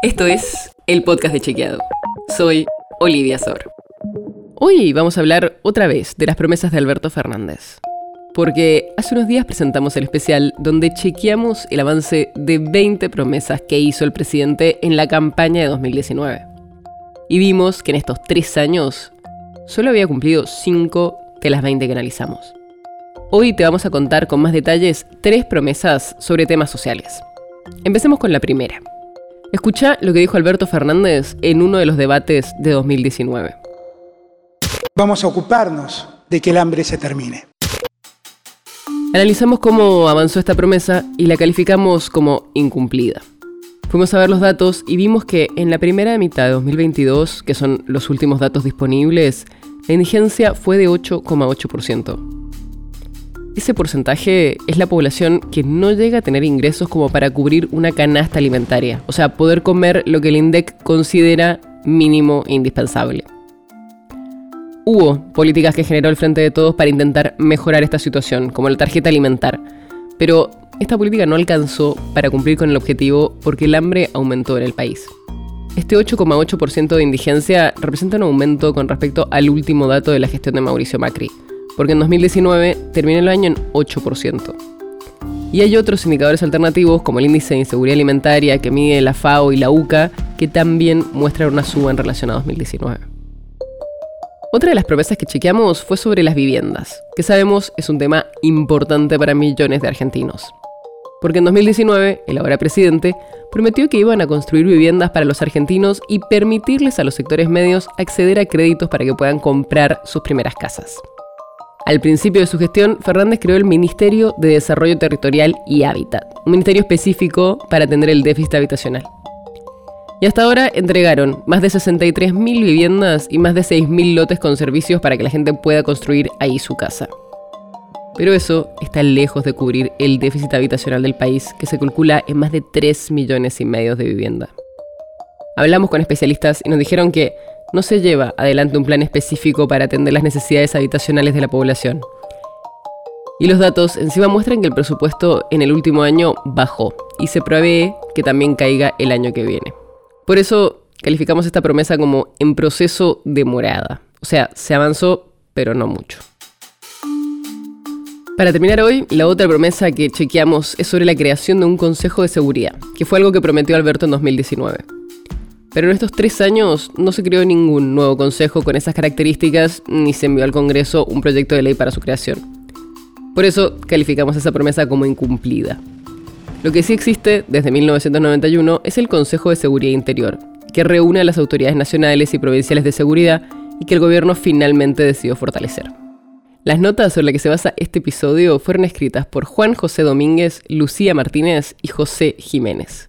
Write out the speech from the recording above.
Esto es el podcast de Chequeado. Soy Olivia Sor. Hoy vamos a hablar otra vez de las promesas de Alberto Fernández. Porque hace unos días presentamos el especial donde chequeamos el avance de 20 promesas que hizo el presidente en la campaña de 2019. Y vimos que en estos tres años solo había cumplido 5 de las 20 que analizamos. Hoy te vamos a contar con más detalles tres promesas sobre temas sociales. Empecemos con la primera. Escucha lo que dijo Alberto Fernández en uno de los debates de 2019. Vamos a ocuparnos de que el hambre se termine. Analizamos cómo avanzó esta promesa y la calificamos como incumplida. Fuimos a ver los datos y vimos que en la primera mitad de 2022, que son los últimos datos disponibles, la indigencia fue de 8,8%. Ese porcentaje es la población que no llega a tener ingresos como para cubrir una canasta alimentaria, o sea, poder comer lo que el INDEC considera mínimo e indispensable. Hubo políticas que generó el Frente de Todos para intentar mejorar esta situación, como la tarjeta alimentar, pero esta política no alcanzó para cumplir con el objetivo porque el hambre aumentó en el país. Este 8,8% de indigencia representa un aumento con respecto al último dato de la gestión de Mauricio Macri, porque en 2019 terminó el año en 8%. Y hay otros indicadores alternativos como el índice de inseguridad alimentaria que mide la FAO y la UCA que también muestran una suba en relación a 2019. Otra de las promesas que chequeamos fue sobre las viviendas, que sabemos es un tema importante para millones de argentinos. Porque en 2019, el ahora presidente prometió que iban a construir viviendas para los argentinos y permitirles a los sectores medios acceder a créditos para que puedan comprar sus primeras casas. Al principio de su gestión, Fernández creó el Ministerio de Desarrollo Territorial y Hábitat, un ministerio específico para atender el déficit habitacional. Y hasta ahora entregaron más de 63.000 viviendas y más de 6.000 lotes con servicios para que la gente pueda construir ahí su casa. Pero eso está lejos de cubrir el déficit habitacional del país, que se calcula en más de 3 millones y medio de vivienda. Hablamos con especialistas y nos dijeron que no se lleva adelante un plan específico para atender las necesidades habitacionales de la población. Y los datos encima muestran que el presupuesto en el último año bajó y se prevé que también caiga el año que viene. Por eso calificamos esta promesa como en proceso de morada. O sea, se avanzó, pero no mucho. Para terminar hoy, la otra promesa que chequeamos es sobre la creación de un Consejo de Seguridad, que fue algo que prometió Alberto en 2019. Pero en estos tres años no se creó ningún nuevo consejo con esas características ni se envió al Congreso un proyecto de ley para su creación. Por eso calificamos esa promesa como incumplida. Lo que sí existe desde 1991 es el Consejo de Seguridad Interior, que reúne a las autoridades nacionales y provinciales de seguridad y que el gobierno finalmente decidió fortalecer. Las notas sobre las que se basa este episodio fueron escritas por Juan José Domínguez, Lucía Martínez y José Jiménez.